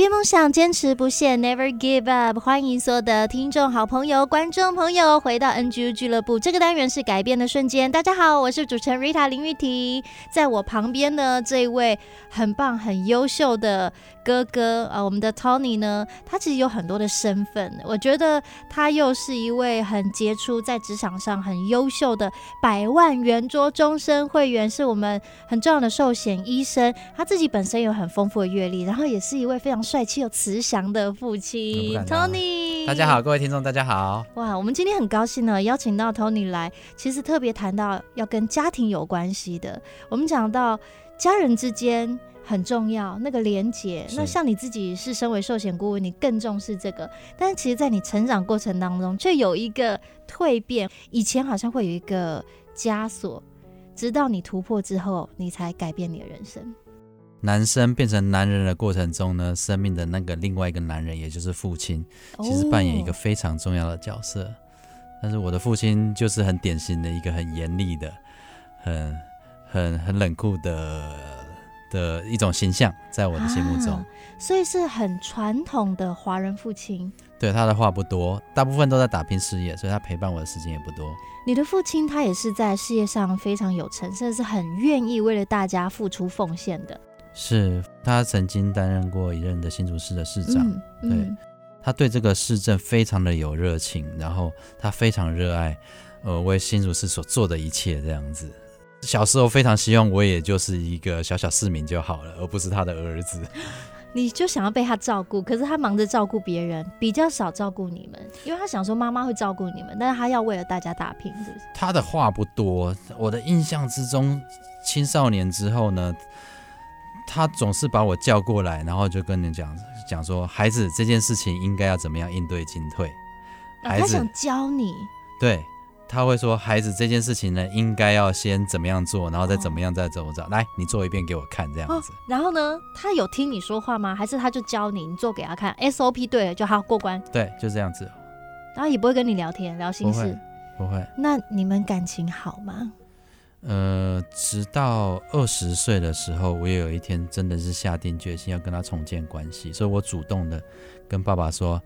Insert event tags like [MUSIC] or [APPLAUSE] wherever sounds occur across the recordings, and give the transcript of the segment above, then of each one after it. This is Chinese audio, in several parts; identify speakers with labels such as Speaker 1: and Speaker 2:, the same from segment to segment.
Speaker 1: 改变梦想，坚持不懈，Never give up。欢迎所有的听众、好朋友、观众朋友回到 NGU 俱乐部。这个单元是改变的瞬间。大家好，我是主持人 Rita 林玉婷，在我旁边呢，这一位很棒、很优秀的哥哥啊，我们的 Tony 呢，他其实有很多的身份。我觉得他又是一位很杰出，在职场上很优秀的百万圆桌终身会员，是我们很重要的寿险医生。他自己本身有很丰富的阅历，然后也是一位非常。帅气又慈祥的父亲 Tony，
Speaker 2: 大家好，各位听众，大家好。
Speaker 1: 哇，我们今天很高兴呢，邀请到 Tony 来，其实特别谈到要跟家庭有关系的。我们讲到家人之间很重要，那个连结。那像你自己是身为寿险顾问，你更重视这个。但是其实，在你成长过程当中，却有一个蜕变。以前好像会有一个枷锁，直到你突破之后，你才改变你的人生。
Speaker 2: 男生变成男人的过程中呢，生命的那个另外一个男人，也就是父亲，其实扮演一个非常重要的角色。哦、但是我的父亲就是很典型的一个很严厉的、很很很冷酷的的一种形象，在我的心目中。啊、
Speaker 1: 所以是很传统的华人父亲。
Speaker 2: 对，他的话不多，大部分都在打拼事业，所以他陪伴我的时间也不多。
Speaker 1: 你的父亲他也是在事业上非常有成，甚至是很愿意为了大家付出奉献的。
Speaker 2: 是他曾经担任过一任的新竹市的市长，嗯嗯、对，他对这个市政非常的有热情，然后他非常热爱，呃，为新竹市所做的一切这样子。小时候非常希望我也就是一个小小市民就好了，而不是他的儿子。[LAUGHS]
Speaker 1: 你就想要被他照顾，可是他忙着照顾别人，比较少照顾你们，因为他想说妈妈会照顾你们，但是他要为了大家打拼，是不是？
Speaker 2: 他的话不多，我的印象之中，青少年之后呢，他总是把我叫过来，然后就跟你讲讲说，孩子这件事情应该要怎么样应对进退。孩子，
Speaker 1: 他想教你。
Speaker 2: 对，他会说，孩子这件事情呢，应该要先怎么样做，然后再怎么样再怎么着。来，你做一遍给我看，这样子。
Speaker 1: 然后呢，他有听你说话吗？还是他就教你，你做给他看？SOP 对了就好过关。
Speaker 2: 对，就这样子。
Speaker 1: 然后也不会跟你聊天聊心事。
Speaker 2: 不会。不会。
Speaker 1: 那你们感情好吗？
Speaker 2: 呃，直到二十岁的时候，我也有一天真的是下定决心要跟他重建关系，所以我主动的跟爸爸说，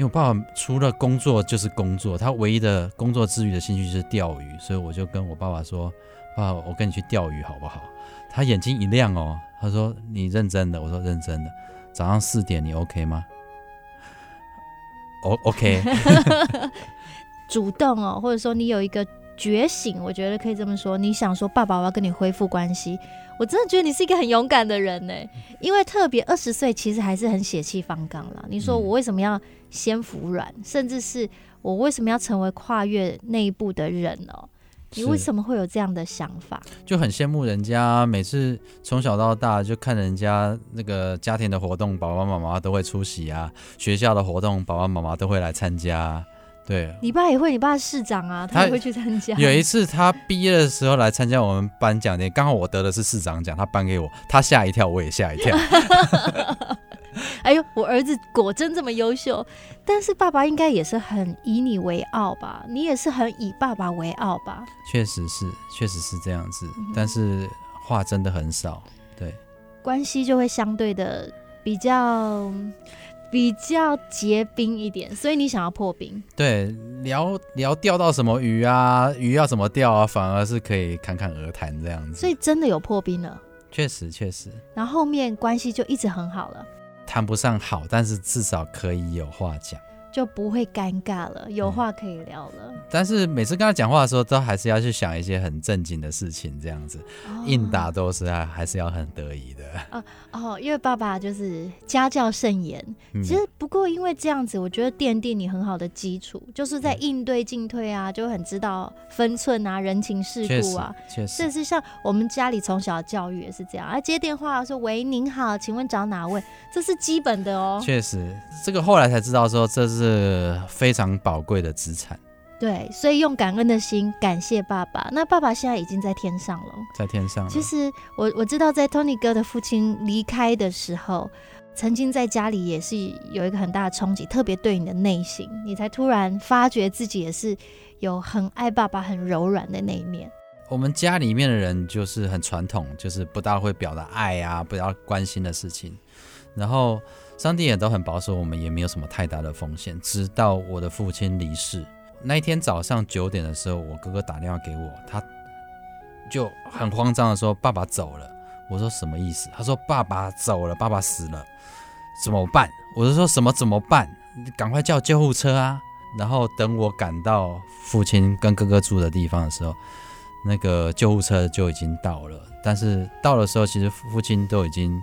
Speaker 2: 因为爸爸除了工作就是工作，他唯一的工作之余的兴趣就是钓鱼，所以我就跟我爸爸说，爸爸，我跟你去钓鱼好不好？他眼睛一亮哦，他说你认真的，我说认真的，早上四点你 OK 吗？？O，OK，[LAUGHS]
Speaker 1: 主动哦，或者说你有一个。觉醒，我觉得可以这么说。你想说爸爸，我要跟你恢复关系，我真的觉得你是一个很勇敢的人呢。因为特别二十岁，其实还是很血气方刚了。你说我为什么要先服软，嗯、甚至是我为什么要成为跨越那一步的人呢？你为什么会有这样的想法？
Speaker 2: 就很羡慕人家，每次从小到大就看人家那个家庭的活动，爸爸妈妈都会出席啊；学校的活动，爸爸妈妈都会来参加。对，
Speaker 1: 你爸也会，你爸是市长啊，他也会去参加。
Speaker 2: 有一次他毕业的时候来参加我们颁奖典礼，刚好我得的是市长奖，他颁给我，他吓一跳，我也吓一跳。[LAUGHS]
Speaker 1: 哎呦，我儿子果真这么优秀，但是爸爸应该也是很以你为傲吧？你也是很以爸爸为傲吧？
Speaker 2: 确实是，确实是这样子，但是话真的很少，对，
Speaker 1: 关系就会相对的比较。比较结冰一点，所以你想要破冰？
Speaker 2: 对，聊聊钓到什么鱼啊，鱼要怎么钓啊，反而是可以侃侃而谈这样子。
Speaker 1: 所以真的有破冰了？
Speaker 2: 确实，确实。
Speaker 1: 然后后面关系就一直很好了。
Speaker 2: 谈不上好，但是至少可以有话讲，
Speaker 1: 就不会尴尬了，有话可以聊了。
Speaker 2: 但是每次跟他讲话的时候，都还是要去想一些很正经的事情，这样子，哦、应答都是啊还是要很得意的。
Speaker 1: 哦 [LAUGHS] 哦，因为爸爸就是家教甚严。嗯、其实不过因为这样子，我觉得奠定你很好的基础，就是在应对进退啊，就很知道分寸啊，人情世故啊。确实，确实像我们家里从小的教育也是这样，啊，接电话说喂，您好，请问找哪位？这是基本的哦。
Speaker 2: 确实，这个后来才知道说这是非常宝贵的资产。
Speaker 1: 对，所以用感恩的心感谢爸爸。那爸爸现在已经在天上了，
Speaker 2: 在天上。
Speaker 1: 其实我我知道，在 Tony 哥的父亲离开的时候，曾经在家里也是有一个很大的冲击，特别对你的内心，你才突然发觉自己也是有很爱爸爸、很柔软的那一面。
Speaker 2: 我们家里面的人就是很传统，就是不大会表达爱啊，不要关心的事情。然后上帝也都很保守，我们也没有什么太大的风险。直到我的父亲离世。那一天早上九点的时候，我哥哥打电话给我，他就很慌张的说：“爸爸走了。”我说：“什么意思？”他说：“爸爸走了，爸爸死了，怎么办？”我就说：“什么怎么办？赶快叫救护车啊！”然后等我赶到父亲跟哥哥住的地方的时候，那个救护车就已经到了。但是到的时候，其实父亲都已经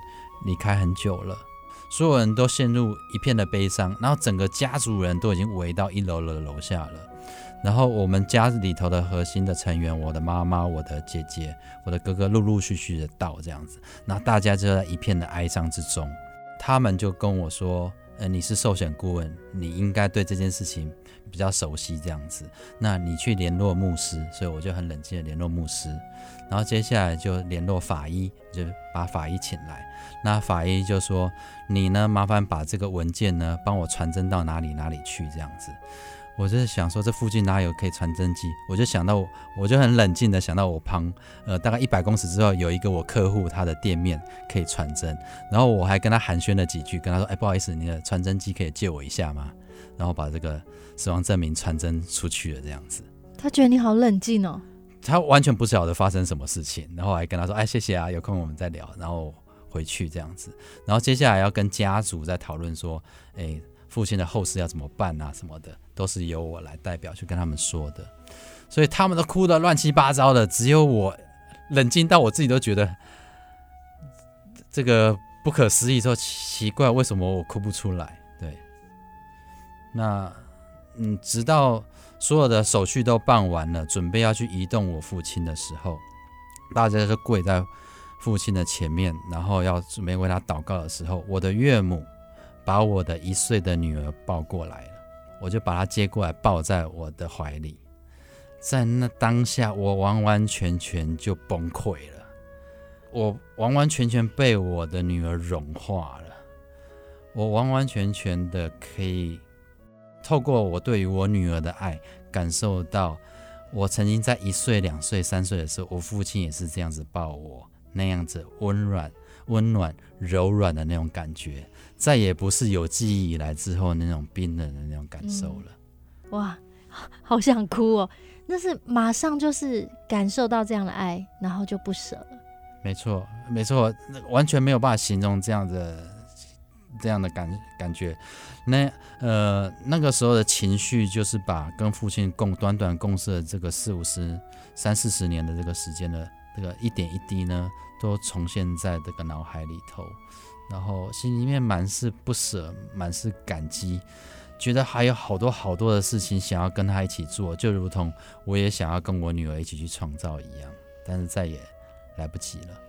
Speaker 2: 离开很久了。所有人都陷入一片的悲伤，然后整个家族人都已经围到一楼的楼下了。然后我们家里头的核心的成员，我的妈妈、我的姐姐、我的哥哥，陆陆续续的到这样子，那大家就在一片的哀伤之中。他们就跟我说：“呃，你是寿险顾问，你应该对这件事情比较熟悉这样子。那你去联络牧师。”所以我就很冷静的联络牧师。然后接下来就联络法医，就把法医请来。那法医就说：“你呢，麻烦把这个文件呢，帮我传真到哪里哪里去，这样子。”我就是想说，这附近哪有可以传真机？我就想到，我就很冷静的想到，我旁呃大概一百公尺之后有一个我客户他的店面可以传真。然后我还跟他寒暄了几句，跟他说：“哎，不好意思，你的传真机可以借我一下吗？”然后把这个死亡证明传真出去了，这样子。
Speaker 1: 他觉得你好冷静哦。
Speaker 2: 他完全不晓得发生什么事情，然后还跟他说：“哎，谢谢啊，有空我们再聊。”然后。回去这样子，然后接下来要跟家族在讨论说，诶，父亲的后事要怎么办啊，什么的，都是由我来代表去跟他们说的。所以他们都哭得乱七八糟的，只有我冷静到我自己都觉得这个不可思议，说奇怪，为什么我哭不出来？对，那嗯，直到所有的手续都办完了，准备要去移动我父亲的时候，大家就跪在。父亲的前面，然后要准备为他祷告的时候，我的岳母把我的一岁的女儿抱过来了，我就把她接过来抱在我的怀里。在那当下，我完完全全就崩溃了，我完完全全被我的女儿融化了，我完完全全的可以透过我对于我女儿的爱，感受到我曾经在一岁、两岁、三岁的时候，我父亲也是这样子抱我。那样子温软、温暖、柔软的那种感觉，再也不是有记忆以来之后那种冰冷的那种感受了。
Speaker 1: 嗯、哇，好想哭哦！那是马上就是感受到这样的爱，然后就不舍了。
Speaker 2: 没错，没错，完全没有办法形容这样的这样的感感觉。那呃，那个时候的情绪，就是把跟父亲共短短共事的这个四五十、三四十年的这个时间的这个一点一滴呢。都重现在这个脑海里头，然后心里面满是不舍，满是感激，觉得还有好多好多的事情想要跟他一起做，就如同我也想要跟我女儿一起去创造一样，但是再也来不及了。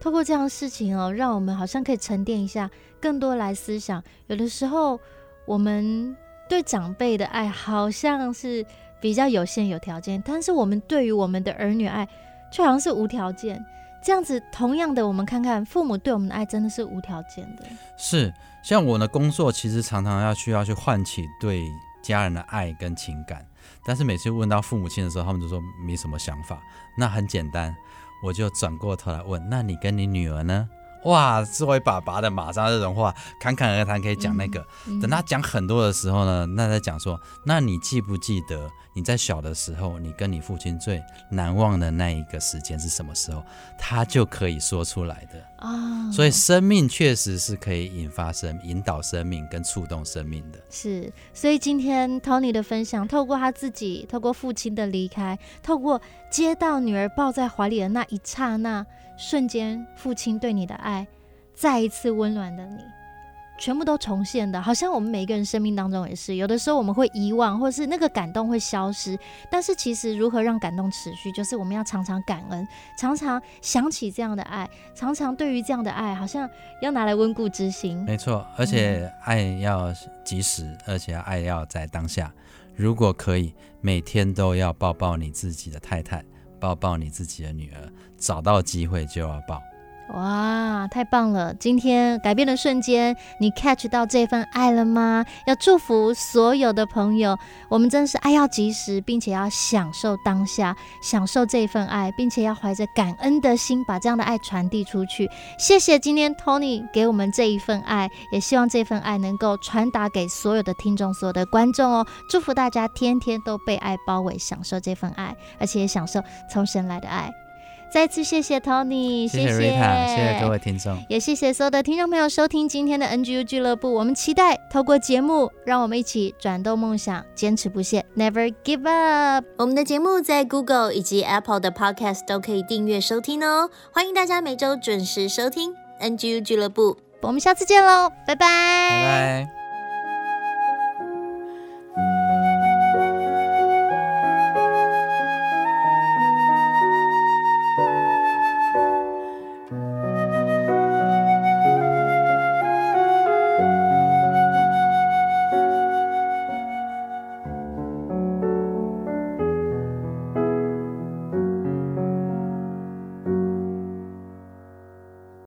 Speaker 1: 透过这样的事情哦，让我们好像可以沉淀一下，更多来思想。有的时候我们对长辈的爱好像是比较有限、有条件，但是我们对于我们的儿女爱却好像是无条件。这样子，同样的，我们看看父母对我们的爱真的是无条件的。
Speaker 2: 是，像我的工作，其实常常要需要去唤起对家人的爱跟情感，但是每次问到父母亲的时候，他们就说没什么想法。那很简单，我就转过头来问：那你跟你女儿呢？哇，作为爸爸的马上这种话侃侃而谈，可以讲那个。等他讲很多的时候呢，那在讲说：那你记不记得你在小的时候，你跟你父亲最难忘的那一个时间是什么时候，他就可以说出来的啊。所以生命确实是可以引发生、引导生命跟触动生命的。
Speaker 1: 是，所以今天 Tony 的分享，透过他自己，透过父亲的离开，透过接到女儿抱在怀里的那一刹那瞬间，父亲对你的爱，再一次温暖的你。全部都重现的，好像我们每一个人生命当中也是，有的时候我们会遗忘，或是那个感动会消失。但是其实如何让感动持续，就是我们要常常感恩，常常想起这样的爱，常常对于这样的爱，好像要拿来温故知新。
Speaker 2: 没错，而且爱要及时，而且爱要在当下。如果可以，每天都要抱抱你自己的太太，抱抱你自己的女儿，找到机会就要抱。
Speaker 1: 哇，太棒了！今天改变的瞬间，你 catch 到这份爱了吗？要祝福所有的朋友，我们真是爱要及时，并且要享受当下，享受这份爱，并且要怀着感恩的心，把这样的爱传递出去。谢谢今天 Tony 给我们这一份爱，也希望这份爱能够传达给所有的听众、所有的观众哦。祝福大家天天都被爱包围，享受这份爱，而且也享受从神来的爱。再次谢谢 Tony，谢谢，谢谢
Speaker 2: Rita，谢谢各位听众，
Speaker 1: 也谢谢所有的听众朋友收听今天的 NGU 俱乐部。我们期待透过节目，让我们一起转动梦想，坚持不懈，Never give up。我们的节目在 Google 以及 Apple 的 Podcast 都可以订阅收听哦，欢迎大家每周准时收听 NGU 俱乐部。我们下次见喽，拜拜，
Speaker 2: 拜拜。